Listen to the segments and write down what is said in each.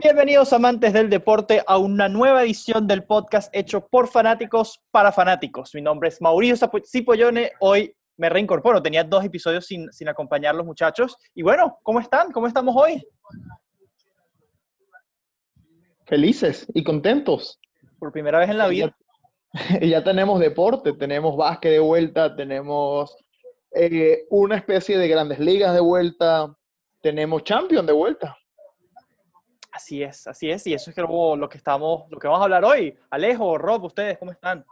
Bienvenidos amantes del deporte a una nueva edición del podcast hecho por fanáticos para fanáticos. Mi nombre es Mauricio Cipollone. Hoy me reincorporo. Tenía dos episodios sin, sin acompañar los muchachos. Y bueno, ¿cómo están? ¿Cómo estamos hoy? Felices y contentos. Por primera vez en la vida. Y ya tenemos deporte, tenemos básquet de vuelta, tenemos eh, una especie de grandes ligas de vuelta, tenemos champion de vuelta. Así es, así es, y eso es lo que estamos, lo que vamos a hablar hoy. Alejo, Rob, ustedes, ¿cómo están?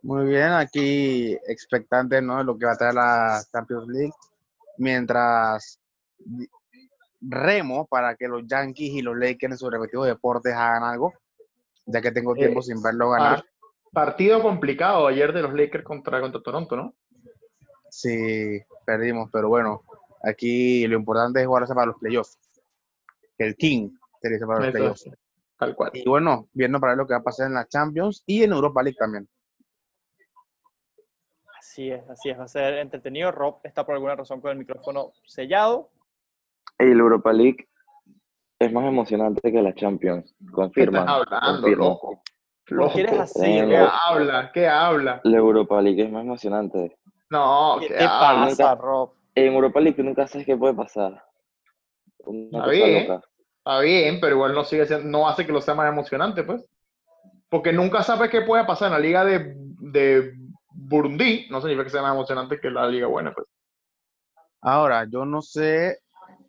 Muy bien, aquí expectante ¿no? de lo que va a traer la Champions League, mientras remo para que los Yankees y los Lakers en sus respectivos deportes hagan algo, ya que tengo tiempo eh, sin verlo ganar. Partido complicado ayer de los Lakers contra, contra Toronto, ¿no? Sí, perdimos, pero bueno, aquí lo importante es jugarse para los playoffs el King se para los playoffs. Tal cual. Y bueno, viendo para ver lo que va a pasar en la Champions y en Europa League también. Así es, así es, va a ser entretenido. Rob está por alguna razón con el micrófono sellado. Y la Europa League es más emocionante que la Champions. Confirma. ¿Qué estás hablando, loco? ¿Lo quieres así? ¿Qué habla? ¿Qué habla? La Europa League es más emocionante. No, ¿qué, pasa, Rob? En Europa League nunca sabes qué puede pasar. Una está bien, está bien, pero igual no sigue no hace que lo sea más emocionante, pues. Porque nunca sabes qué puede pasar en la liga de, de Burundi, no significa que sea más emocionante que la liga buena, pues. Ahora, yo no sé,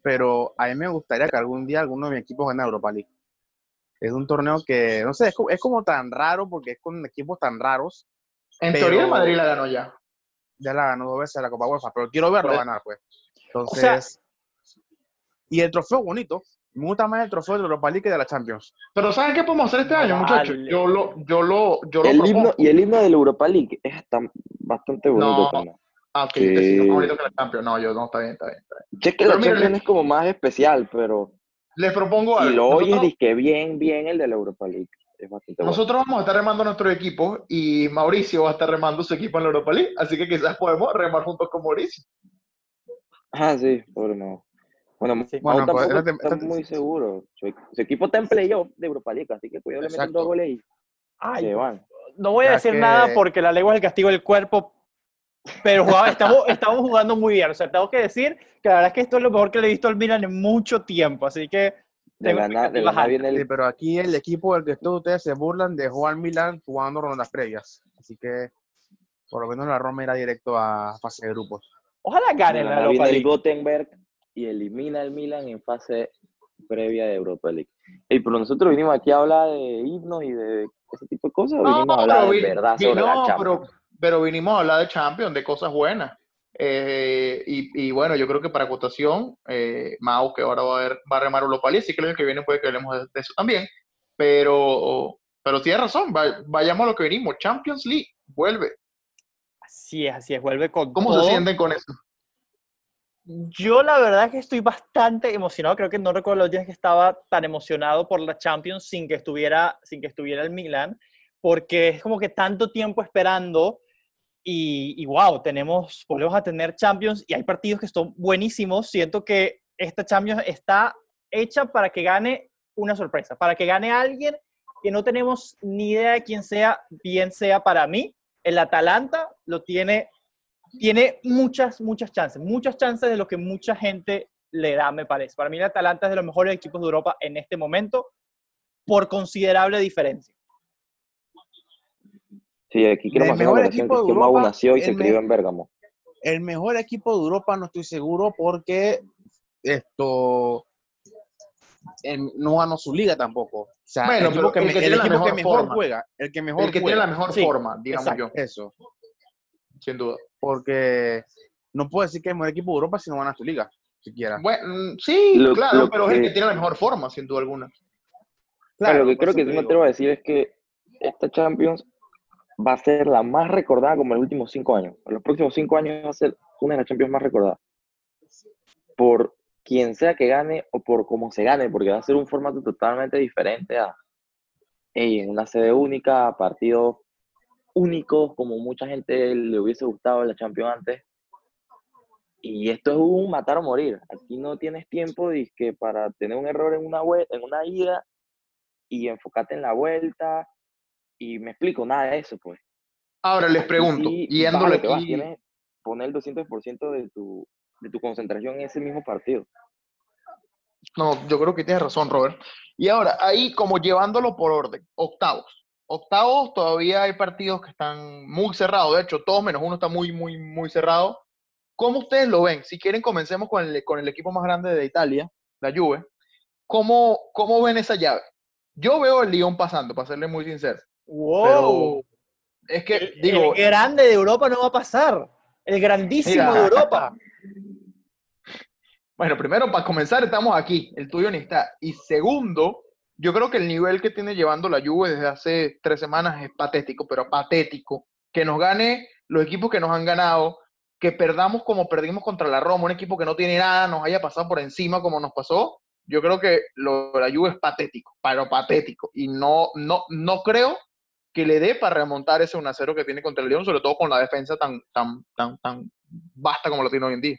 pero a mí me gustaría que algún día alguno de mis equipos gane Europa League. Es un torneo que, no sé, es como, es como tan raro porque es con equipos tan raros. En teoría Madrid la ganó ya. Ya la ganó dos veces la Copa UEFA, pero quiero verlo pues, ganar, pues. Entonces, y el trofeo bonito. Me gusta más el trofeo de Europa League que de la Champions. Pero ¿saben qué podemos hacer este año, muchachos? Yo lo, yo lo, yo lo el himno, Y el himno de la Europa League es bastante bonito no. Ah, ok, sí. es más bonito que la Champions. No, yo no, está bien, está bien. Está bien. Es que la Champions es como más especial, pero... Les propongo algo. Y lo oyes y que bien, bien el de la Europa League. Es Nosotros vamos a estar remando nuestro equipo y Mauricio va a estar remando su equipo en la Europa League, así que quizás podemos remar juntos con Mauricio. Ah, sí, por no. Bueno, sí. bueno pues, muy seguro. Su, equipo está en playoff de Europa League, así que cuidado le meten dos goles y Ay, No voy a decir nada porque la lengua es el castigo del cuerpo, pero estamos, estamos jugando muy bien. O sea, tengo que decir que la verdad es que esto es lo mejor que le he visto al Milan en mucho tiempo, así que... De ganar, de el... sí, pero aquí el equipo del que todos ustedes se burlan de Juan Milan jugando rondas previas. Así que por lo menos la Roma irá directo a fase de grupos. Ojalá gane la Europa League. Gothenburg y elimina al Milan en fase previa de Europa League. Y pero nosotros vinimos aquí a hablar de himnos y de ese tipo de cosas, no, vinimos a hablar de verdad sobre no, la pero, pero, vinimos a hablar de Champions, de cosas buenas. Eh, y, y, bueno, yo creo que para acotación, eh, Mau, que ahora va a, ver, va a remar Europa League, sí que el año que viene puede que hablemos de, eso también. Pero, pero tiene razón, vayamos a lo que venimos. Champions League, vuelve. Así es, así es, vuelve con ¿Cómo se sienten con eso? Yo la verdad es que estoy bastante emocionado. Creo que no recuerdo los días que estaba tan emocionado por la Champions sin que estuviera, sin que estuviera el Milan, porque es como que tanto tiempo esperando y, wow, tenemos, volvemos a tener Champions y hay partidos que son buenísimos. Siento que esta Champions está hecha para que gane una sorpresa, para que gane alguien que no tenemos ni idea de quién sea, bien sea para mí. El Atalanta lo tiene tiene muchas, muchas chances, muchas chances de lo que mucha gente le da, me parece. Para mí el Atalanta es de los mejores equipos de Europa en este momento, por considerable diferencia. Sí, aquí quiero más mejor equipo de Europa, nació y se crió en Bérgamo. El mejor equipo de Europa no estoy seguro porque esto no ganó su liga tampoco. O sea, bueno, el que, el que, mejor, juega, el que mejor el que tiene la mejor forma, digamos yo. Eso. Sin duda porque no puedo decir que es el mejor equipo de Europa si no ganas tu liga, siquiera. Bueno, sí, claro, pero es el que tiene la mejor forma, sin duda alguna. Claro, lo que creo que sí me atrevo a decir es que esta Champions va a ser la más recordada como en los últimos cinco años. En los próximos cinco años va a ser una de las Champions más recordadas. Por quien sea que gane o por cómo se gane, porque va a ser un formato totalmente diferente a en una sede única, partido únicos como mucha gente le hubiese gustado la Champions antes. Y esto es un matar o morir. Aquí no tienes tiempo que para tener un error en una, en una ida y enfocarte en la vuelta. Y me explico, nada de eso, pues. Ahora les pregunto, yéndole aquí... tienes poner el 200% de tu, de tu concentración en ese mismo partido. No, yo creo que tienes razón, Robert. Y ahora, ahí como llevándolo por orden, octavos. Octavos todavía hay partidos que están muy cerrados, de hecho, todos menos uno está muy, muy, muy cerrado. ¿Cómo ustedes lo ven? Si quieren, comencemos con el, con el equipo más grande de Italia, la Juve. ¿Cómo, ¿Cómo ven esa llave? Yo veo el Lyon pasando, para serle muy sincero. ¡Wow! es que, digo... El grande de Europa no va a pasar. El grandísimo de Europa. Bueno, primero, para comenzar, estamos aquí. El tuyo ni está. Y segundo, yo creo que el nivel que tiene llevando la Juve desde hace tres semanas es patético, pero patético. Que nos gane los equipos que nos han ganado, que perdamos como perdimos contra la Roma, un equipo que no tiene nada, nos haya pasado por encima como nos pasó. Yo creo que lo de la Juve es patético, pero patético. Y no, no, no creo que le dé para remontar ese 1-0 que tiene contra el León, sobre todo con la defensa tan, tan, tan, tan vasta como lo tiene hoy en día.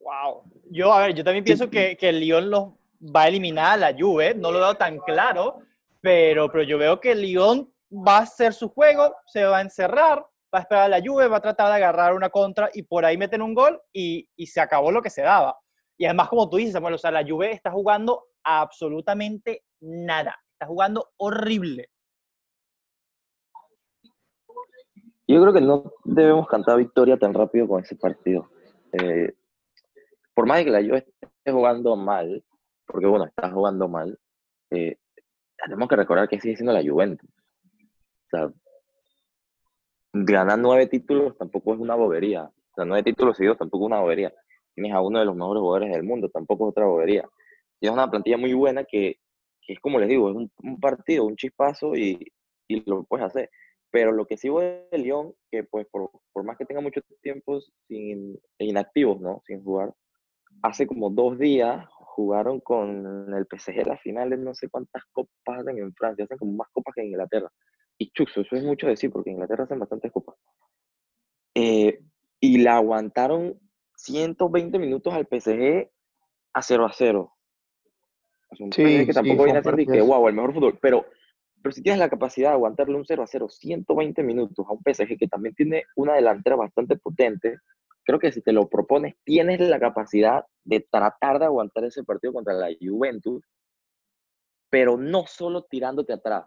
Wow. Yo, a ver, yo también pienso que, que el Lyon los va a eliminar a la Juve, no lo veo tan claro, pero, pero yo veo que el Lyon va a hacer su juego, se va a encerrar, va a esperar a la Juve, va a tratar de agarrar una contra y por ahí meten un gol y, y se acabó lo que se daba. Y además, como tú dices, Samuel, o sea, la Juve está jugando absolutamente nada, está jugando horrible. Yo creo que no debemos cantar victoria tan rápido con ese partido. Eh, por más que la Juve esté jugando mal, porque bueno, está jugando mal, eh, tenemos que recordar que sigue siendo la Juventus. O sea, ganar nueve títulos tampoco es una bobería. O sea, nueve títulos seguidos tampoco es una bobería. Tienes a uno de los mejores jugadores del mundo, tampoco es otra bobería. Tienes una plantilla muy buena que, es como les digo, es un, partido, un chispazo y, lo puedes hacer. Pero lo que sí voy de León, que pues por, por más que tenga mucho tiempo sin, inactivos, ¿no? Sin jugar, hace como dos días jugaron con el PSG la final de no sé cuántas copas hacen en Francia, hacen como más copas que en Inglaterra. Y chuxo, eso es mucho decir, porque en Inglaterra hacen bastantes copas. Eh, y la aguantaron 120 minutos al PSG a 0 a 0. sí, que tampoco viene a ser que, wow, el mejor fútbol. Pero pero si tienes la capacidad de aguantarle un 0 a 0 120 minutos a un PSG que también tiene una delantera bastante potente, creo que si te lo propones, tienes la capacidad de tratar de aguantar ese partido contra la Juventus, pero no solo tirándote atrás.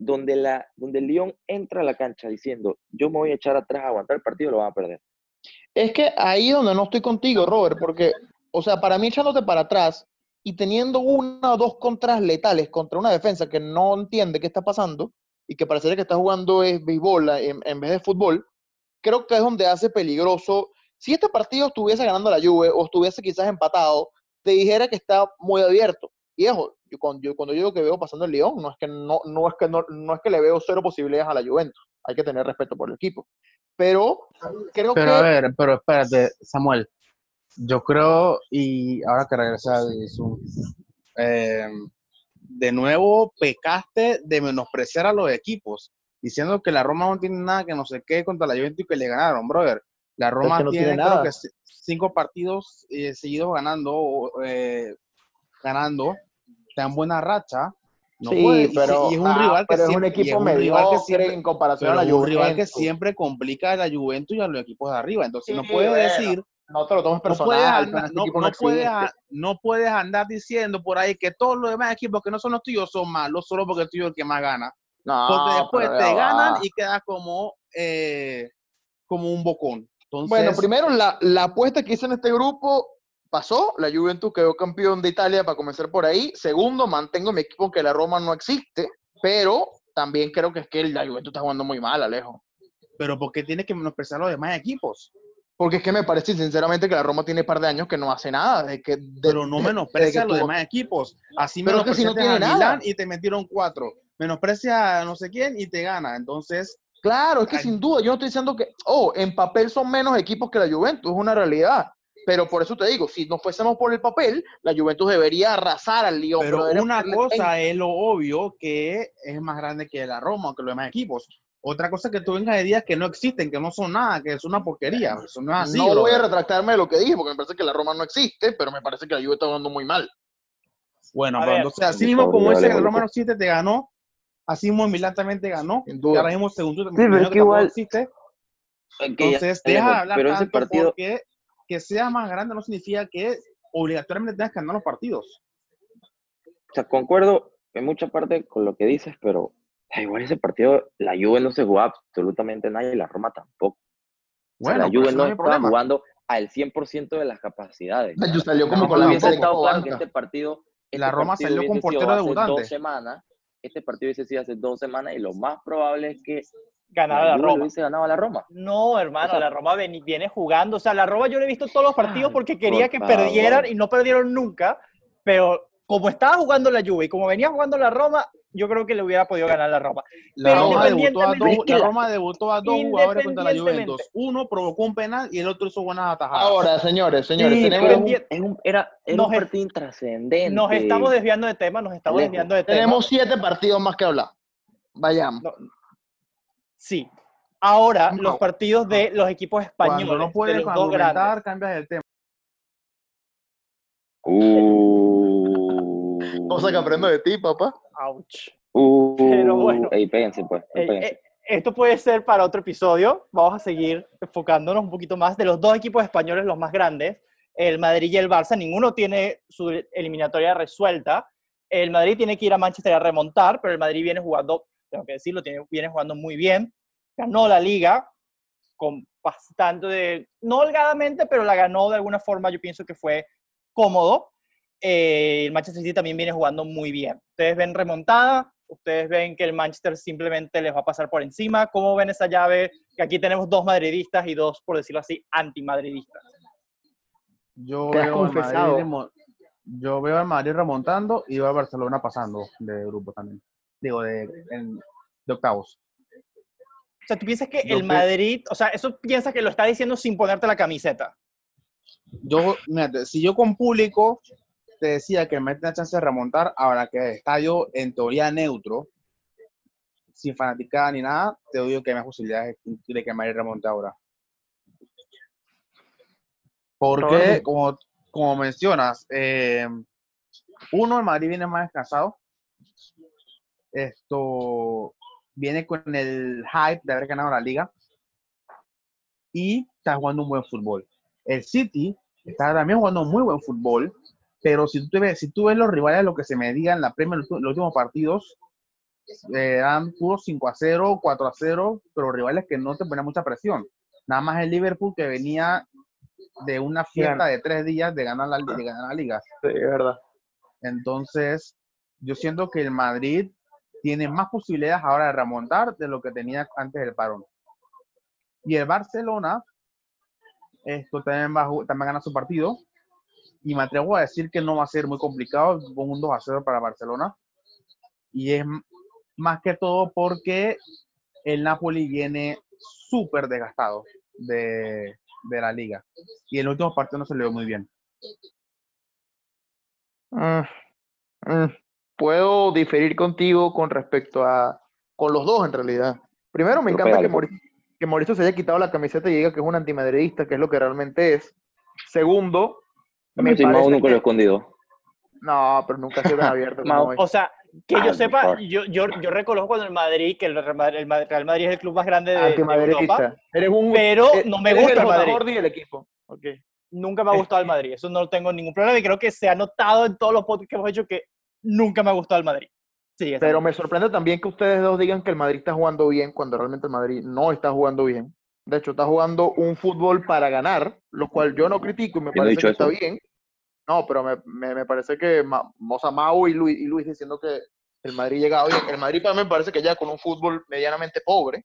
Donde, la, donde el Lyon entra a la cancha diciendo, yo me voy a echar atrás a aguantar el partido, lo van a perder. Es que ahí donde no estoy contigo, Robert, porque, o sea, para mí echándote para atrás, y teniendo una o dos contras letales contra una defensa que no entiende qué está pasando y que parece que está jugando es béisbol en, en, vez de fútbol, creo que es donde hace peligroso. Si este partido estuviese ganando la Juve o estuviese quizás empatado, te dijera que está muy abierto. Y eso, yo, cuando, yo, cuando yo digo que veo pasando el León, no es que no, no es que no, no es que le veo cero posibilidades a la Juventus. Hay que tener respeto por el equipo. Pero creo que. Pero a ver, pero espérate, Samuel yo creo, y ahora que regresa eh, de nuevo pecaste de menospreciar a los equipos, diciendo que la Roma no tiene nada que no sé qué contra la Juventus y que le ganaron, brother. La Roma tiene, creo que cinco partidos eh, seguidos ganando, eh, ganando, está en buena racha. No sí, pero, y es un rival que es un equipo mediocre en comparación a la Juventus. un rival que siempre complica a la Juventus y a los equipos de arriba. Entonces no puede decir no te lo tomes personal. No puedes, andar, diciendo por ahí que todos los demás equipos que no son los tuyos son malos solo porque el tuyo es el que más gana. porque después te ganan y quedas como, eh, como un bocón. bueno, primero la, la apuesta que hice en este grupo pasó, la Juventus quedó campeón de Italia para comenzar por ahí. Segundo, mantengo mi equipo que la Roma no existe, pero también creo que es que la Juventus está jugando muy mal, Alejo. Pero ¿por qué tiene que menospreciar los demás equipos? Porque es que me parece sinceramente que la Roma tiene un par de años que no hace nada. De que, pero no menosprecia a los demás equipos. Así pero que si no tiene a Milán y te metieron cuatro. Menosprecia a no sé quién y te gana. Entonces. Claro, es que sin duda, yo no estoy diciendo que, oh, en papel son menos equipos que la Juventus, es una realidad. Pero por eso te digo, si nos fuésemos por el papel, la Juventus debería arrasar al Lyon. Pero, una cosa es lo obvio que es más grande que la Roma, que los demás equipos. Otra cosa que tú vengas de días que no existen, que no son nada, que es una porquería. Eso no es así. no voy a retractarme de lo que dije, porque me parece que la Roma no existe, pero me parece que la Juve está jugando muy mal. Bueno, pero ver. entonces, así mismo como ese que el dale, Roma no existe, te ganó. Así mismo Milán también te ganó. Sin Y ahora mismo segundo pero es que igual- existe. Ya Entonces, está deja de hablar pero ese tanto partido, porque que sea más grande no significa que obligatoriamente tengas que ganar los partidos. o sea, concuerdo en mucha parte con lo que dices, pero igual ese partido, la Juve no se jugaba absolutamente nada y la Roma tampoco. O sea, Bueno, la pero Juve no estaba problema. jugando al 100% de las capacidades. La. Juve salió como Roma con la hubiese estado claro que este partido, este La Roma partido salió con portero debutante. dos semanas, este partido hubiese sido hace dos semanas y lo más probable es que Ganaba la la Roma. hubiese ganado a la Roma. No, hermano, O sea- la Roma ven- viene jugando. O sea, la Roma yo le he visto todos los partidos Ay, porque quería por que favor. perdieran y no perdieron nunca. Pero como estaba jugando la Juve y como venía jugando la Roma, yo creo que le hubiera podido ganar la Roma. La Pero Roma, debutó a dos, la Roma debutó a dos jugadores contra la. Juventus. Uno provocó un penal y el otro hizo buenas atajadas. Ahora, señores, señores, Sí, tenemos, un- Es un- era era Nos un partido intrascendente. Nos estamos desviando de tema, nos estamos Lejos. desviando de tema. tenemos siete partidos más que hablar. Vayamos. No. Sí. Ahora, No. los partidos de los equipos españoles, Cuando no de puedes los dos grandes. cambias el tema. Uh, Cosa que aprendo de ti, papá. Ouch. uh, Pero bueno. Ey, péguense, pues. Eh, péguense. eh, esto puede ser para otro episodio. Vamos a seguir enfocándonos un poquito más de los dos equipos españoles, los más grandes, el Madrid y el Barça. Ninguno tiene su eliminatoria resuelta. El Madrid tiene que ir a Manchester a remontar, pero el Madrid viene jugando, tengo que decirlo, tiene, viene jugando muy bien. Ganó la liga con bastante de, no holgadamente, pero la ganó de alguna forma, yo pienso que fue cómodo. Eh, el Manchester City también viene jugando muy bien. Ustedes ven remontada, ustedes ven que el Manchester simplemente les va a pasar por encima. ¿Cómo ven esa llave? Que aquí tenemos dos madridistas y dos, por decirlo así, antimadridistas. Yo Te has veo, al Madrid, yo veo al Madrid remontando y veo a Barcelona pasando de grupo también. Digo, de, en- de octavos. O sea, tú piensas que Yo el Madrid, o sea, eso piensas que lo está diciendo sin ponerte la camiseta. Yo, mírate, si yo con público te decía que Madrid tiene chance de remontar, ahora que el estadio en teoría neutro, sin fanaticada ni nada, te digo que hay más posibilidades de que Madrid remonte ahora. Porque, como, como mencionas, eh, uno, el Madrid viene más descansado. Esto viene con el hype de haber ganado la liga. Y está jugando un buen fútbol. El City está también jugando muy buen fútbol. Pero si tú, ves, si tú ves los rivales, lo que se me diga en la Premier, los, los últimos partidos, eran puros 5 a 0, 4 a 0, pero rivales que no te ponían mucha presión. Nada más el Liverpool que venía de una fiesta de tres días de ganar la, de ganar la liga. Sí, es verdad. Entonces, yo siento que el Madrid tiene más posibilidades ahora de remontar de lo que tenía antes del parón. Y el Barcelona, esto también, va, también gana su partido. Y me atrevo a decir que no va a ser muy complicado, con un 2 a 0 para Barcelona. Y es más que todo porque el Napoli viene súper desgastado de, de la liga. Y en el último partido no se le dio muy bien. Mm, mm. Puedo diferir contigo con respecto a. con los dos en realidad. Primero, me encanta que. Mauricio, que Mauricio se haya quitado la camiseta y diga que es un antimadridista, que es lo que realmente es. Segundo, me Sí, Mau parece nunca lo he que- escondido. No, pero nunca ha sido tan abierto como. O sea, que Ah, yo por sepa, yo, yo, yo reconozco cuando el Madrid, que el Real Madrid, el Madrid- Real Madrid es el club más grande de, de Europa. Eres un. pero eh, no me eres gusta el el Madrid. Jordi del equipo. Ok. Nunca me ha gustado el Madrid, eso no tengo ningún problema y creo que se ha notado en todos los podcasts que hemos hecho que nunca me ha gustado el Madrid. Sí, Pero me sorprende también que ustedes dos digan que el Madrid está jugando bien cuando realmente el Madrid no está jugando bien. De hecho, está jugando un fútbol para ganar, lo cual yo no critico y me parece que está eso. bien. No, pero me, me, me parece que Ma- o sea, Mau y Luis, y Luis diciendo que el Madrid llega bien. El Madrid para mí me parece que ya con un fútbol medianamente pobre.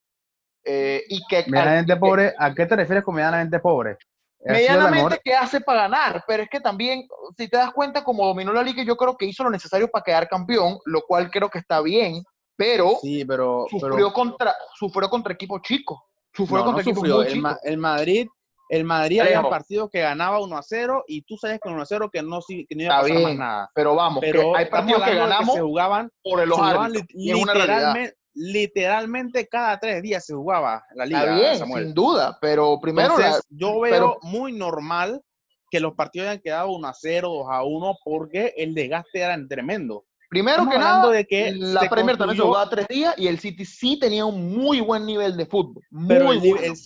eh, y que Medianamente que- pobre, ¿a qué te refieres con medianamente pobre? Medianamente que hace para ganar, pero es que también, si te das cuenta, como dominó la liga, yo creo que hizo lo necesario para quedar campeón, lo cual creo que está bien, pero Sí, pero, sufrió pero contra sufrió contra equipos chicos sufrió no, no contra equipos sufrió. muy El, chicos Ma- el Madrid, el Madrid Alejo. había partidos que ganaba 1 a 0 y tú sabes con 1 a 0 que no, que no iba a pasar más nada. pero vamos Pero que hay partidos que ganamos se jugaban, por se jugaban árbitros li- y es una realidad literalmente, literalmente cada tres días se jugaba la liga. Está bien, sin duda, pero primero yo veo muy normal que los partidos hayan quedado 1 a 0, 2 a 1, porque el desgaste era tremendo. Primero que nada, de que la Premier también se jugaba tres días y el City sí tenía un muy buen nivel de fútbol. pero el,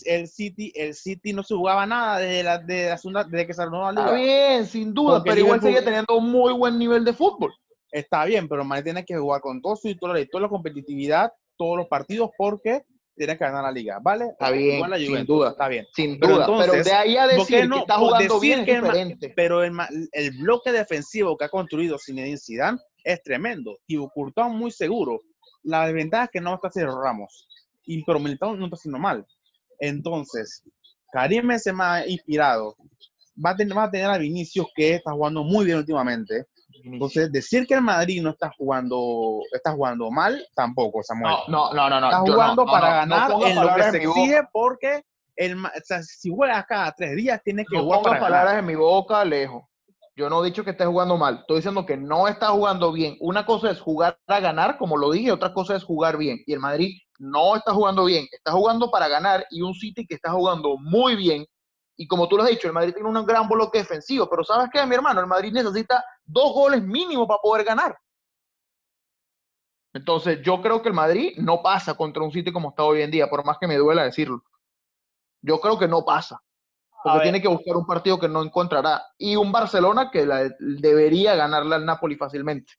el, City, el City no se jugaba nada desde, la, de la segunda, desde que se armó la liga. Está bien, sin duda, pero igual sigue teniendo un muy buen nivel de fútbol. Está bien, pero Madrid tiene que jugar con todo su toda la competitividad, todos los partidos, porque tiene que ganar la liga, ¿vale? Está bien, sin duda. Está bien. Sin duda, pero, de ahí a decir que está jugando bien es diferente. Pero el, el, bloque defensivo que ha construido Zinedine Zidane es tremendo. Y Courtois muy seguro. La desventaja es que no está haciendo Ramos. Y, pero Militao no está haciendo mal. Entonces, Karim ha inspirado. Va a, tener, va a tener a Vinicius que está jugando muy bien últimamente. Entonces, decir que el Madrid no está jugando, está jugando mal, tampoco, Samuel. No, no, no, no. Está jugando para ganar en lo que se exige porque el, o sea, si juegas cada tres días, tienes que jugar para palabras en mi boca, lejos. Yo no he dicho que esté jugando mal, estoy diciendo que no está jugando bien. Una cosa es jugar para ganar, como lo dije, otra cosa es jugar bien. Y el Madrid no está jugando bien, está jugando para ganar y un City que está jugando muy bien. Y como tú lo has dicho, el Madrid tiene un gran bloque defensivo, pero ¿sabes qué, mi hermano? El Madrid necesita dos goles mínimo para poder ganar. Entonces, yo creo que el Madrid no pasa contra un City como está hoy en día, por más que me duela decirlo. Yo creo que no pasa porque tiene que buscar un partido que no encontrará. Y un Barcelona que debería ganarle al Napoli fácilmente.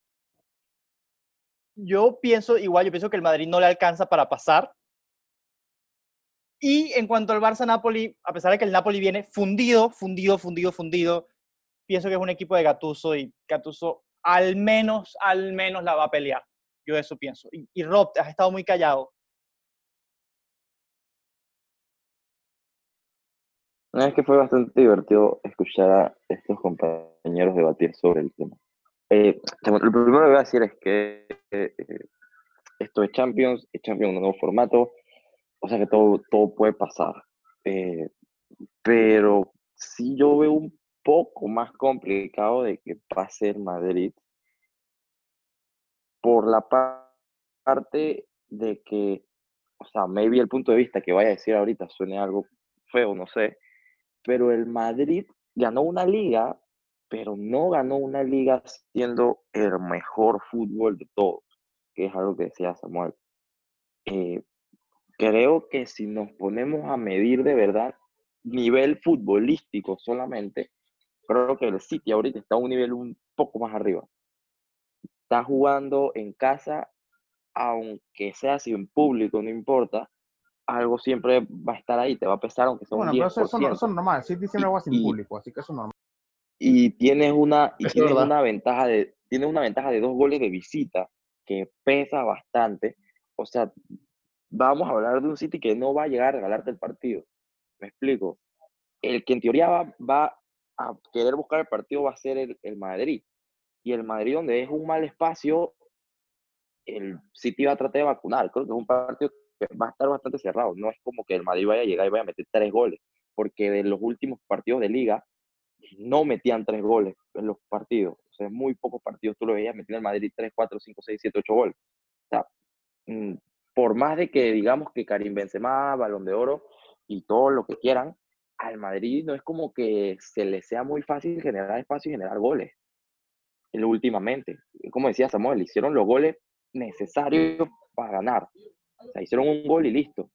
Yo pienso, igual, yo pienso que el Madrid no le alcanza para pasar. Y en cuanto al Barça-Napoli, a pesar de que el Napoli viene fundido, fundido, fundido, fundido, pienso que es un equipo de Gatuso y Gatuso al menos, al menos la va a pelear. Yo eso pienso. Y, y Rob, has estado muy callado. Es que fue bastante divertido escuchar a estos compañeros debatir sobre el tema. Eh, lo primero que voy a decir es que eh, esto es Champions, es Champions un nuevo formato, o sea que todo, todo puede pasar. Eh, pero sí yo veo un poco más complicado de que pase el Madrid por la parte de que, o sea, maybe el punto de vista que vaya a decir ahorita suene algo feo, no sé, pero el Madrid ganó una liga, pero no ganó una liga siendo el mejor fútbol de todos, que es algo que decía Samuel. Eh, creo que si nos ponemos a medir de verdad nivel futbolístico solamente, creo que el City ahorita está a un nivel un poco más arriba. Está jugando en casa, aunque sea sin público, no importa, algo siempre va a estar ahí, te va a pesar aunque sea un 10%. Bueno, pero eso, eso, es normal, sí siempre algo sin público, así que eso es normal. Y tienes una, y tienes una ventaja de, tienes una ventaja de dos goles de visita que pesa bastante. O sea, vamos a hablar de un City que no va a llegar a regalarte el partido. Me explico. El que en teoría va, va a querer buscar el partido va a ser el, el Madrid. Y el Madrid, donde es un mal espacio, el City va a tratar de vacunar. Creo que es un partido va a estar bastante cerrado. No es como que el Madrid vaya a llegar y vaya a meter tres goles, porque de los últimos partidos de liga no metían tres goles en los partidos. O sea, muy pocos partidos tú lo veías meter el Madrid tres, cuatro, cinco, seis, siete, ocho goles. O sea, mm, por más de que digamos que Karim Benzema, Balón de Oro y todo lo que quieran, al Madrid no es como que se le sea muy fácil generar espacio y generar goles. Últimamente, como decía Samuel, hicieron los goles necesarios para ganar. O sea, hicieron un gol y listo.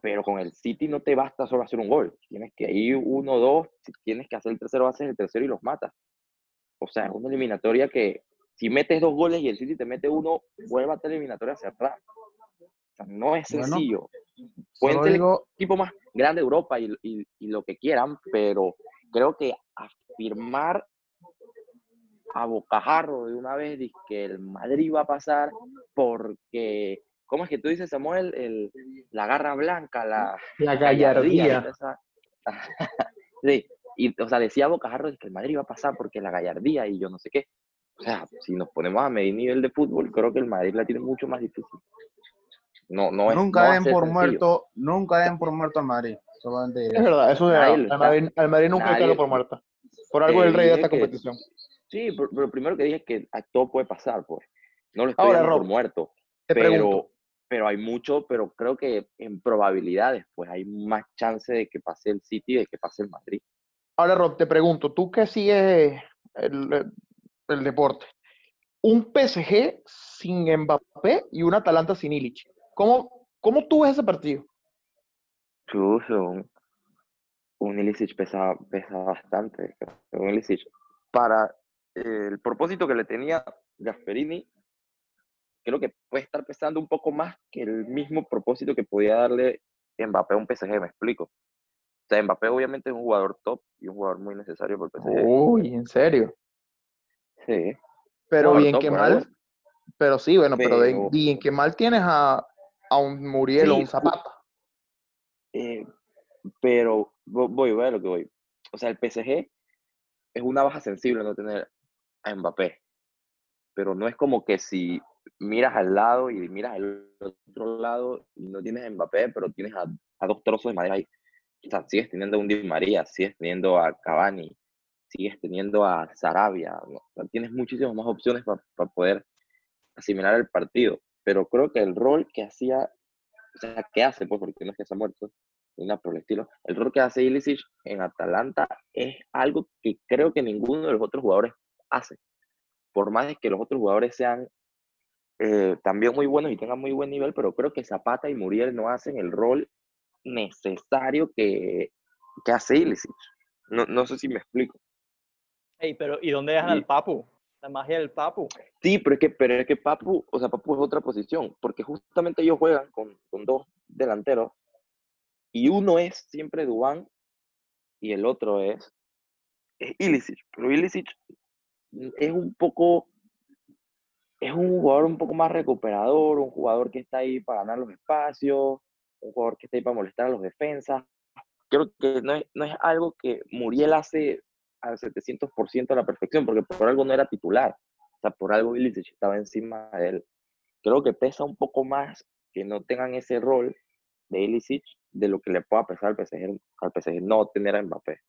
Pero con el City no te basta solo hacer un gol. Tienes que ir uno, dos, si tienes que hacer el tercero, haces el tercero y los matas. O sea, es una eliminatoria que si metes dos goles y el City te mete uno, vuelve a tener eliminatoria cerrada. O sea, no es sencillo. Pueden ser el equipo más grande de Europa y, y, y lo que quieran, pero creo que afirmar a bocajarro de una vez que el Madrid va a pasar porque ¿Cómo es que tú dices, Samuel? El, la garra blanca, la, la gallardía. sí, y, o sea, decía Bocajarro que el Madrid va a pasar porque la gallardía y yo no sé qué. O sea, si nos ponemos a medir nivel de fútbol, creo que el Madrid la tiene mucho más difícil. No, no es, nunca den por muerto, nunca den por muerto al Madrid. Es verdad, eso de al Madrid, al Madrid nunca hay por muerto. Por algo el rey de esta competición. Sí, pero, lo primero que dije es que todo puede pasar, pues. No lo estoy dando por muerto. pero, pero hay mucho, pero creo que en probabilidades, pues hay más chance de que pase el City de que pase el Madrid. Ahora, Rob, te pregunto, tú que sigues el, el deporte, un PSG sin Mbappé y un Atalanta sin Illich. ¿Cómo, cómo tú ves ese partido? un, un Ilicic pesa, pesa bastante. Un Ilicic, para el propósito que le tenía Gasperini, creo que puede estar pesando un poco más que el mismo propósito que podía darle Mbappé a un PSG, me explico. O sea, Mbappé obviamente es un jugador top y un jugador muy necesario por el PSG. Uy, ¿en serio? Sí. Pero bien que mal. Pero sí, bueno, pero, bien que mal tienes a, a un Muriel o un Zapata. Eh, pero voy, voy a lo que voy. O sea, el PSG es una baja sensible no tener a Mbappé. Pero no es como que si miras al lado y miras al otro lado y no tienes a Mbappé, pero tienes a, dos trozos de madera ahí. Sigues teniendo a un Di María, sigues teniendo a Cavani, sigues teniendo a Sarabia. tienes muchísimas más opciones para poder asimilar el partido. Pero creo que el rol que hacía, o sea, que hace, pues, porque no es que se ha muerto, ni nada por el estilo, el rol que hace Ilicic en Atalanta es algo que creo que ninguno de los otros jugadores hace. Por más de que los otros jugadores sean eh, también muy buenos y tengan muy buen nivel, pero creo que Zapata y Muriel no hacen el rol necesario que, que hace Ilicic. No, no sé si me explico. Hey, pero ¿y dónde dejan al Papu? La magia del Papu. Sí, pero es que, pero es que Papu, o sea, Papu es otra posición, porque justamente ellos juegan con, con dos delanteros y uno es siempre Dubán y el otro es, es Ilicic. Pero Ilicic es un poco, es un jugador un poco más recuperador, un jugador que está ahí para ganar los espacios, un jugador que está ahí para molestar a los defensas. Creo que no es, no es algo que Muriel hace al 700% a la perfección, porque por algo no era titular. O sea, por algo Ilicic estaba encima de él. Creo que pesa un poco más que no tengan ese rol de Ilicic de lo que le pueda pesar al PSG, al PSG no tener a Mbappé.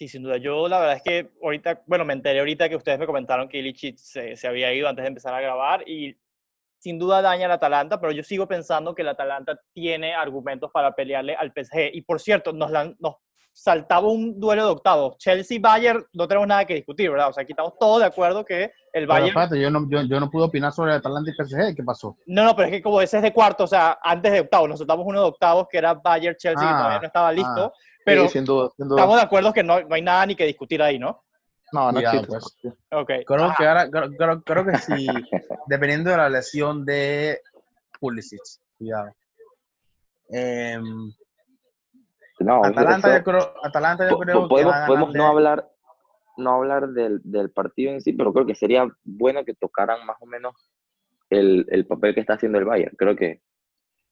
Sí, sin duda. Yo la verdad es que ahorita, bueno, me enteré ahorita que ustedes me comentaron que Ilicic se, se había ido antes de empezar a grabar y sin duda daña al Atalanta, pero yo sigo pensando que el Atalanta tiene argumentos para pelearle al PSG. Y por cierto, nos, nos saltaba un duelo de octavos. Chelsea-Bayern no tenemos nada que discutir, ¿verdad? O sea, aquí estamos todos de acuerdo que el Bayern... Pero yo no, yo, yo no pude opinar sobre el Atalanta y PSG, ¿qué pasó? No, no, pero es que como ese es de cuarto, o sea, antes de octavos, nos saltamos uno de octavos que era Bayern-Chelsea, que todavía no estaba ah, listo, ah. Pero estamos de acuerdo que no, no, hay nada ni que discutir ahí, ¿no? No, no existe. Pues. Okay. Creo, que ahora, creo, creo, que sí, dependiendo de la lesión de Pulisic, cuidado. Eh, no, Atalanta, yo creo, Atalanta yo creo podemos, que podemos no hablar no hablar del, del, partido en sí, pero creo que sería bueno que tocaran más o menos el, el papel que está haciendo el Bayern. Creo que,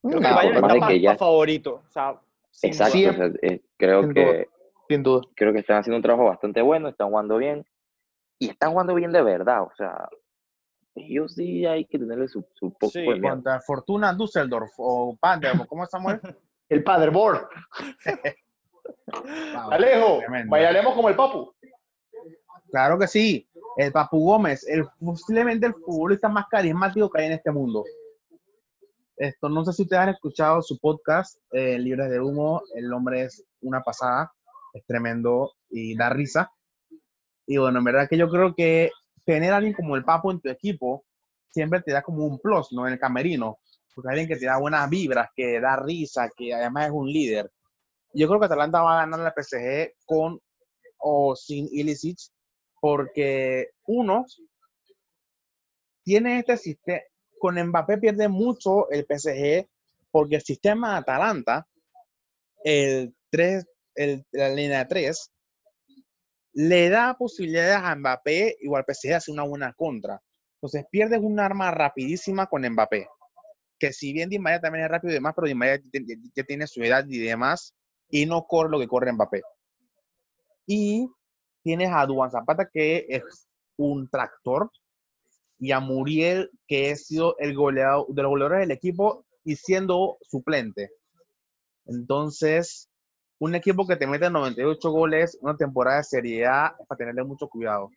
creo que el Bayern está más, ya... favorito. O sea, Exacto, eh, creo que sin duda. creo que están haciendo un trabajo bastante bueno, están jugando bien y están jugando bien de verdad, o sea, ellos sí hay que tenerle su, su poco sí, contra Fortuna Düsseldorf o Panther, ¿cómo estamos? el paderborn. Alejo, bailaremos como el Papu. Claro que sí. El Papu Gómez, el, posiblemente el futbolista más carismático que hay en este mundo. Esto, no sé si ustedes han escuchado su podcast, eh, Libres de Humo. El hombre es una pasada, es tremendo y da risa. Y bueno, en verdad que yo creo que tener a alguien como el Papu en tu equipo siempre te da como un plus, ¿no? En el camerino porque alguien que te da buenas vibras, que da risa, que además es un líder. Yo creo que Atalanta va a ganar la PSG con o sin Ilicic, porque uno tiene este sistema, con Mbappé pierde mucho el PSG, porque el sistema Atalanta, el 3, el, la línea 3, le da posibilidades a Mbappé, igual PSG hace una buena contra. Entonces pierdes un arma rapidísima con Mbappé que si bien Di María también es rápido y demás, pero Di María ya tiene su edad y demás, y no corre lo que corre Mbappé. Y tienes a Duan Zapata, que es un tractor, y a Muriel, que ha sido el goleador de los goleadores del equipo y siendo suplente. Entonces, un equipo que te mete 98 goles, una temporada de Serie A, es para tenerle mucho cuidado.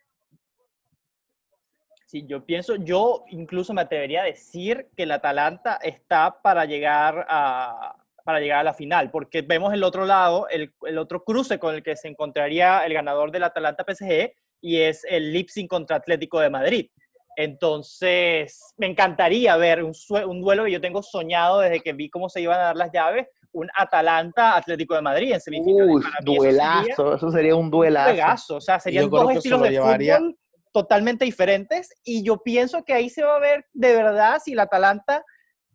Sí, yo pienso, yo incluso me atrevería a decir que el Atalanta está para llegar a, para llegar a la final, porque vemos el otro lado, el, el otro cruce con el que se encontraría el ganador del Atalanta PSG y es el Leipzig contra Atlético de Madrid. Entonces, me encantaría ver un, un, duelo que yo tengo soñado desde que vi cómo se iban a dar las llaves, un Atalanta-Atlético de Madrid en semifinales. duelazo, eso sería, un duelazo. o sea, serían dos estilos de fútbol totalmente diferentes y yo pienso que ahí se va a ver de verdad si el Atalanta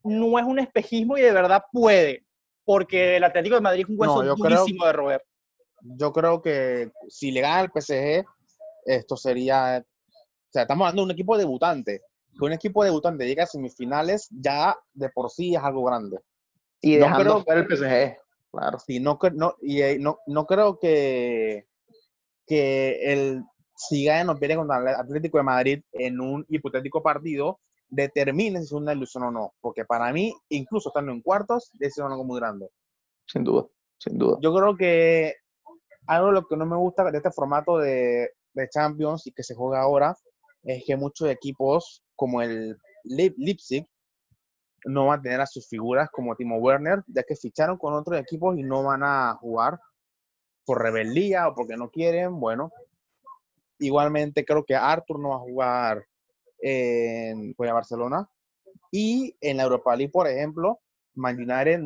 no es un espejismo y de verdad puede, porque el Atlético de Madrid es un hueso durísimo de roer. Yo creo que si le gana al PSG, esto sería, sea, estamos hablando de un equipo debutante, que un equipo debutante llega a semifinales ya de por sí es algo grande. Y dejando no creo, el PSG, claro. Sí, no, no, y eh, no, no creo que, que el si gana nos viene contra el Atlético de Madrid en un hipotético partido, determine si es una ilusión o no. Porque para mí, incluso estando en cuartos, es algo muy grande. Sin duda, sin duda. Yo creo que algo de lo que no me gusta de este formato de, de Champions y que se juega ahora es que muchos equipos como el Leipzig no van a tener a sus figuras como Timo Werner, ya que ficharon con otros equipos y no van a jugar por rebeldía o porque no quieren. Bueno, Igualmente creo que Arthur no va a jugar en pues, Barcelona. Y en la Europa League, por ejemplo, Man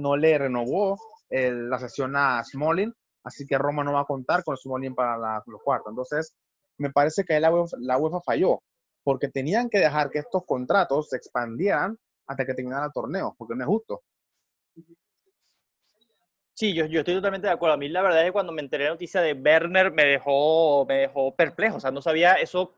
no le renovó la sesión a Smolin, así que Roma no va a contar con Smolin para los cuartos. Entonces, me parece que la la UEFA falló, porque tenían que dejar que estos contratos se expandieran hasta que terminara el torneo, porque no es justo. Sí, yo, estoy totalmente de acuerdo. A mí la verdad es que cuando me enteré la noticia de Werner me dejó, me dejó perplejo. O sea, no sabía eso.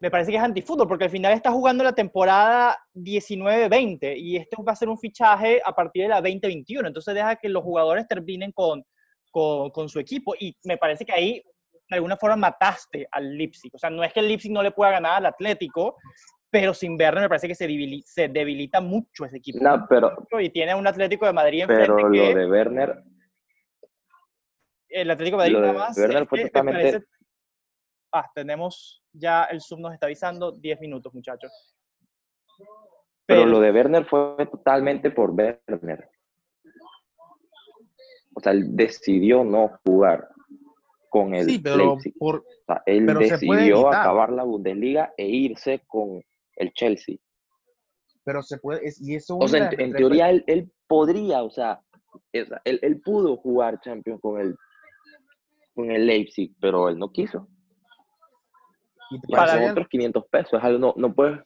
Me parece que es antifútbol, porque al final está jugando la temporada 19-20 y este va a ser un fichaje a partir de la 2021. Entonces deja que los jugadores terminen con, con, con su equipo y me parece que ahí de alguna forma mataste al Leipzig. O sea, no es que el Leipzig no le pueda ganar al Atlético, pero sin Werner me parece que se debilita, se debilita mucho ese equipo. No, pero, y tiene un Atlético de Madrid enfrente pero lo de Werner... El Atlético de Madrid nada más... Werner fue este, totalmente... Ah, tenemos ya, el sub nos está avisando, 10 minutos, muchachos. Pero, lo de Werner fue totalmente por Werner. O sea, él decidió no jugar con el sí, pero Por, o sea, él decidió acabar la Bundesliga e irse con el Chelsea. Pero se puede, y eso o sea, en, teoría él, podría, o sea, él, él, pudo jugar Champions con el, con el Leipzig, pero él no quiso. Y para otros 500 pesos, es algo, no, no puedes,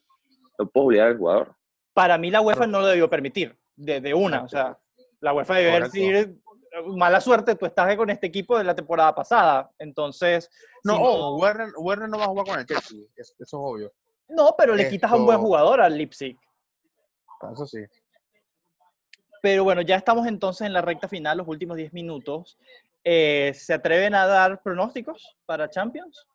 no puedes obligar al jugador. Para mí la UEFA no lo debió permitir, de, de una, o sea, la UEFA debe decir, mala suerte, tú estás con este equipo de la temporada pasada, entonces... No, no... Werner, Werner, no va a jugar con el Chelsea, eso es obvio. No, pero le quitas a un buen jugador al Leipzig. Eso sí. Pero bueno, ya estamos entonces en la recta final, los últimos 10 minutos. Eh, ¿Se atreven a dar pronósticos para Champions?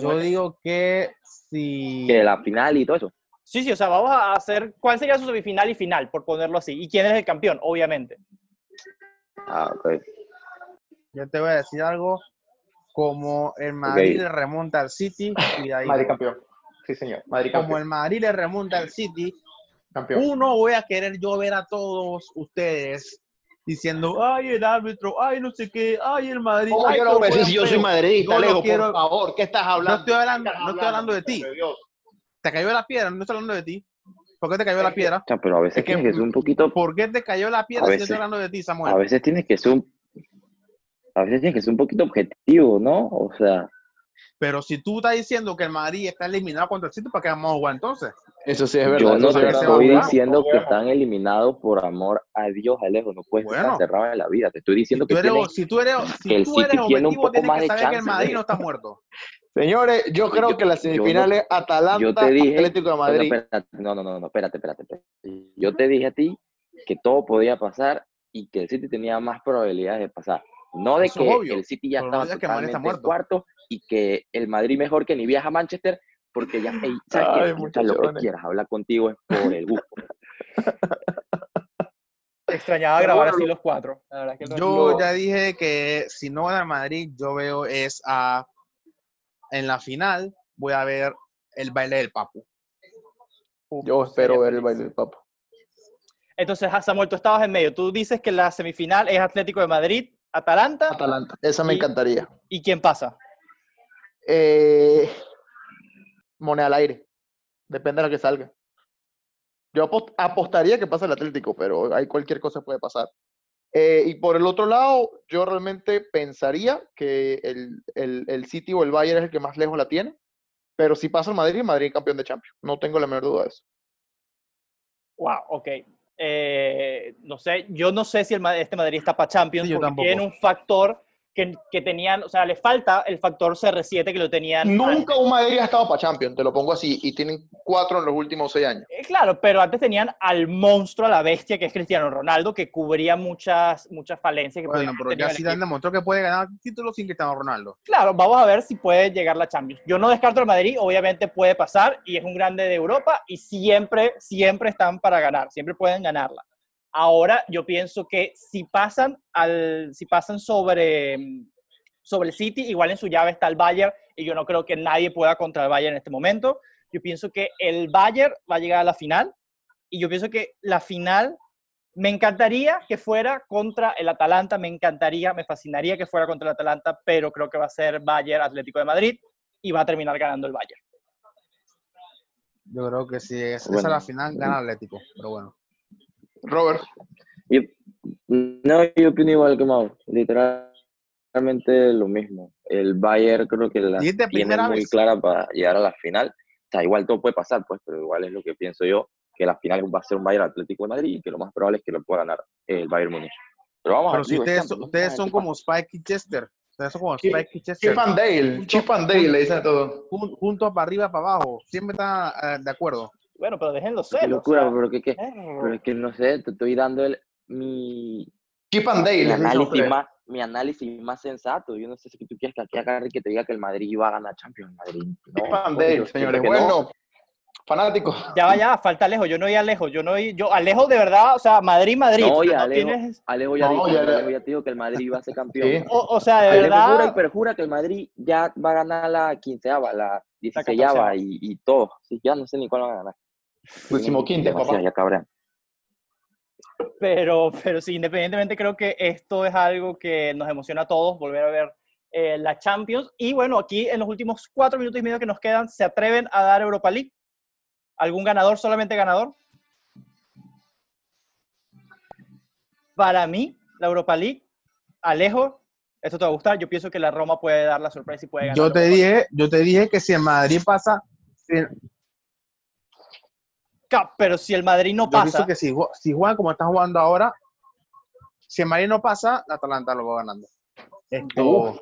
Yo digo que si... Que la final y todo eso. Sí, sí, o sea, vamos a hacer cuál sería su semifinal y final, por ponerlo así. ¿Y quién es el campeón? Obviamente. Ah, ok. Yo te voy a decir algo como el Madrid le remonta al City. Y ahí Madrid campeón. Sí, señor. Madrid como el Madrid le remonta al City, campeón. uno voy a querer yo ver a todos ustedes diciendo, ay, el árbitro, ay, no sé qué, ay, el Madrid. ay, yo, no si yo soy madridista, Alejo, quiero... por favor, ¿qué estás hablando? No estoy hablando, no estoy hablando de ti. Te cayó la piedra, no estoy hablando de ti. ¿Por qué te cayó la piedra? pero a veces tienes que ser un poquito. ¿Por qué te cayó la piedra si estoy hablando de ti, Samuel? A veces tienes que ser un a veces tienes que ser un poquito objetivo, ¿no? O sea. Pero si tú estás diciendo que el Madrid está eliminado contra el City, ¿para qué vamos a jugar entonces? Eso sí es verdad. Yo no te estoy diciendo que están eliminados por amor a Dios, Alejo. No puedes estar cerrado en la vida. Te estoy diciendo que, eres, si tú eres, si el tú eres tiene un poco más de chance. que el Madrid no está muerto. Señores, yo creo que la semifinal es Atalanta Atlético de Madrid. No, no, no, no, espérate, espérate, espérate. Yo te dije a ti que todo podía pasar y que el City tenía más probabilidades de pasar. No de que el City ya estaba totalmente en cuarto y que el Madrid mejor que ni viaja a Manchester, porque ya, sabes que lo que quieras, hablar contigo es por el gusto. Extrañaba grabar así los cuatro. yo ya dije que si no gana Madrid, yo veo es a en la final voy a ver el baile del Papu. Yo espero ver el baile del Papu. Entonces, Samuel, tú estabas en medio. Tú dices que la semifinal es Atlético de Madrid, Atalanta. Atalanta, esa me encantaría. ¿Y quién pasa? Eh, moneda al aire. Depende de lo que salga. Yo apostaría que pasa el Atlético, pero hay cualquier cosa puede pasar. Eh, y por el otro lado, yo realmente pensaría que el, el, el, City o el Bayern es el que más lejos la tiene. Pero si pasa el Madrid, Madrid es campeón de Champions. No tengo la menor duda de eso. Wow, ok. Eh, no sé, yo no sé si el, este Madrid está para Champions porque tiene un factor que, que, tenían, o sea, le falta el factor CR7 que lo tenían. Nunca un Madrid ha estado para Champions, te lo pongo así, y tienen cuatro en los últimos seis años. Eh, claro, pero antes tenían al monstruo, a la bestia que es Cristiano Ronaldo, que cubría muchas, muchas falencias. Que bueno, pero ya Zidane demostró que puede ganar títulos sin Cristiano Ronaldo. Claro, vamos a ver si puede llegar la Champions. Yo no descarto el Madrid, obviamente puede pasar, y es un grande de Europa, y siempre, siempre están para ganar, siempre pueden ganarla. Ahora yo pienso que si pasan, al, si pasan sobre, sobre el City, igual en su llave está el Bayern y yo no creo que nadie pueda contra el Bayern en este momento. Yo pienso que el Bayern va a llegar a la final y yo pienso que la final me encantaría que fuera contra el Atalanta, me encantaría, me fascinaría que fuera contra el Atalanta, pero creo que va a ser Bayern Atlético de Madrid y va a terminar ganando el Bayern. Yo creo que si es, esa la final, gana Atlético, pero bueno. Robert. no, yo opino igual que Mauro. Literalmente lo mismo. El Bayern creo que la tiene muy clara para llegar a la final. O sea, igual todo puede pasar, pues, pero igual es lo que pienso yo, que la final va a ser un Bayern Atlético de Madrid y que lo más probable es que lo pueda ganar el Bayern Múnich. Pero vamos pero si ustedes, ustedes son como Spike y Chester. Ustedes son como Spike y Chester. Chip and Dale. Chip and Dale le dicen todo. Juntos para arriba, para abajo. Siempre están uh, de acuerdo. Bueno, pero déjenlo ser. Qué locura, pero que, que, pero es que no sé, te estoy dando el, mi, Chip and Dale, mi, análisis más, mi análisis más sensato. Yo no sé si tú quieres que aquí agarre que te diga que el Madrid iba a ganar Champions. Madrid, no, Chip and Dale, señores. Bueno, fanático. Ya vaya, falta Alejo. Yo no oí Alejo. Yo no oí, yo, Alejo de verdad, o sea, Madrid, Madrid. No, ya, Alejo, ¿tienes... Alejo ya, no, dijo, ya, Alejo ya dijo que el Madrid iba a ser campeón. Sí. O, o, sea, de Alejo verdad. Jura y perjura que el Madrid ya va a ganar la quinceava, la dieciséisava y, y todo. Sí, ya no sé ni cuál va a ganar. Último quinto, papá. Ya cabrón. Pero, pero sí, independientemente creo que esto es algo que nos emociona a todos, volver a ver eh, la Champions. Y bueno, aquí en los últimos cuatro minutos y medio que nos quedan, ¿se atreven a dar Europa League? ¿Algún ganador, solamente ganador? Para mí, la Europa League, Alejo, esto te va a gustar. Yo pienso que la Roma puede dar la sorpresa y puede ganar. Yo te dije, yo te dije que si en Madrid pasa, pero si el Madrid no pasa. Yo que si, si juegan como están jugando ahora, si el Madrid no pasa, la Atalanta lo va ganando. Esto.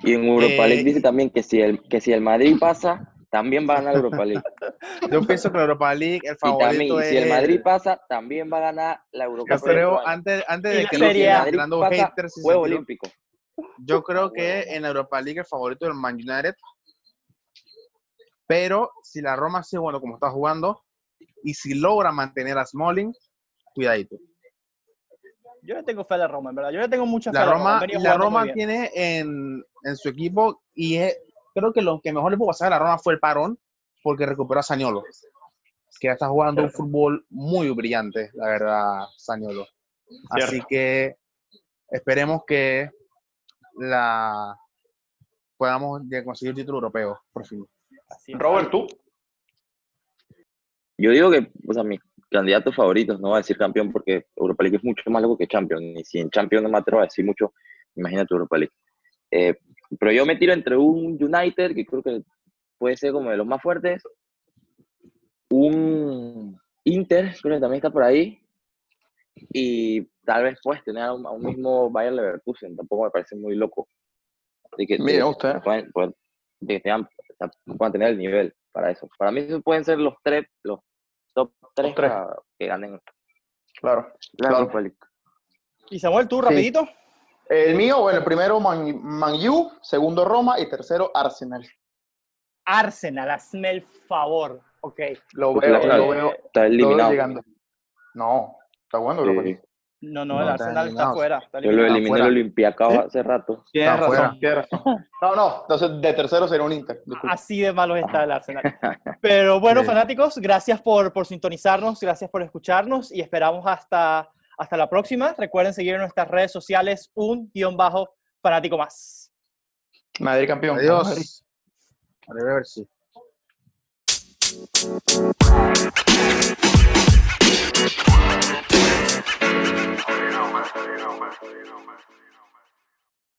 Y en Europa League eh, dice también que si el que si el Madrid pasa, también va a ganar Europa League. Yo pienso que la Europa League el favorito y también, si el Madrid pasa, también va a ganar la Europa League. Creo, antes, antes de que sería, tirando pasa, haters, juego olímpico. Yo creo que en la Europa League el favorito del Man United pero si la Roma sigue jugando como está jugando y si logra mantener a Smalling, cuidadito. Yo le tengo fe a la Roma, en verdad. Yo le tengo mucha fe la Roma. A la, la Roma tiene en, en, su equipo y creo que lo que mejor le pudo pasar a la Roma fue el parón porque recuperó a Saniolo, que está jugando un fútbol muy brillante, la verdad, Saniolo. Así que esperemos que la podamos conseguir el título europeo, por fin. Robert, ¿tú? Yo digo que, o sea, mis candidatos favoritos, no voy a decir campeón porque Europa League es mucho más largo que Champions. Y si en Champions no me atrevo a decir mucho, imagínate Europa League. Eh, pero yo me tiro entre un United, que creo que puede ser como de los más fuertes, un Inter, creo que también está por ahí, y tal vez puedes tener a un, mismo Bayern Leverkusen, tampoco me parece muy loco. Así que, Mira, usted. Pueden, pueden, de que tengan, puedan tener el nivel para eso. Para mí esos pueden ser los tres, los top tres, tres. que ganen. Claro, claro. Y Samuel, tú, rapidito. El mío, bueno, el primero Man, Man U, segundo Roma y tercero Arsenal. Arsenal, hazme el favor. Ok. Lo veo, lo veo, está eliminado. llegando. No, está bueno. Sí. No, no, el Arsenal está fuera. Yo lo eliminé el Olympiacos hace rato. Tienes razón, tienes razón. No, no, entonces de tercero será un Inter. Así de malo está el Arsenal. Pero bueno, fanáticos, gracias por, por sintonizarnos, gracias por escucharnos y esperamos hasta, hasta la próxima. Recuerden seguir en nuestras redes sociales un guion bajo fanático más. Madrid campeón. Adiós. A ver si. Barcelona, Barcelona, Barcelona.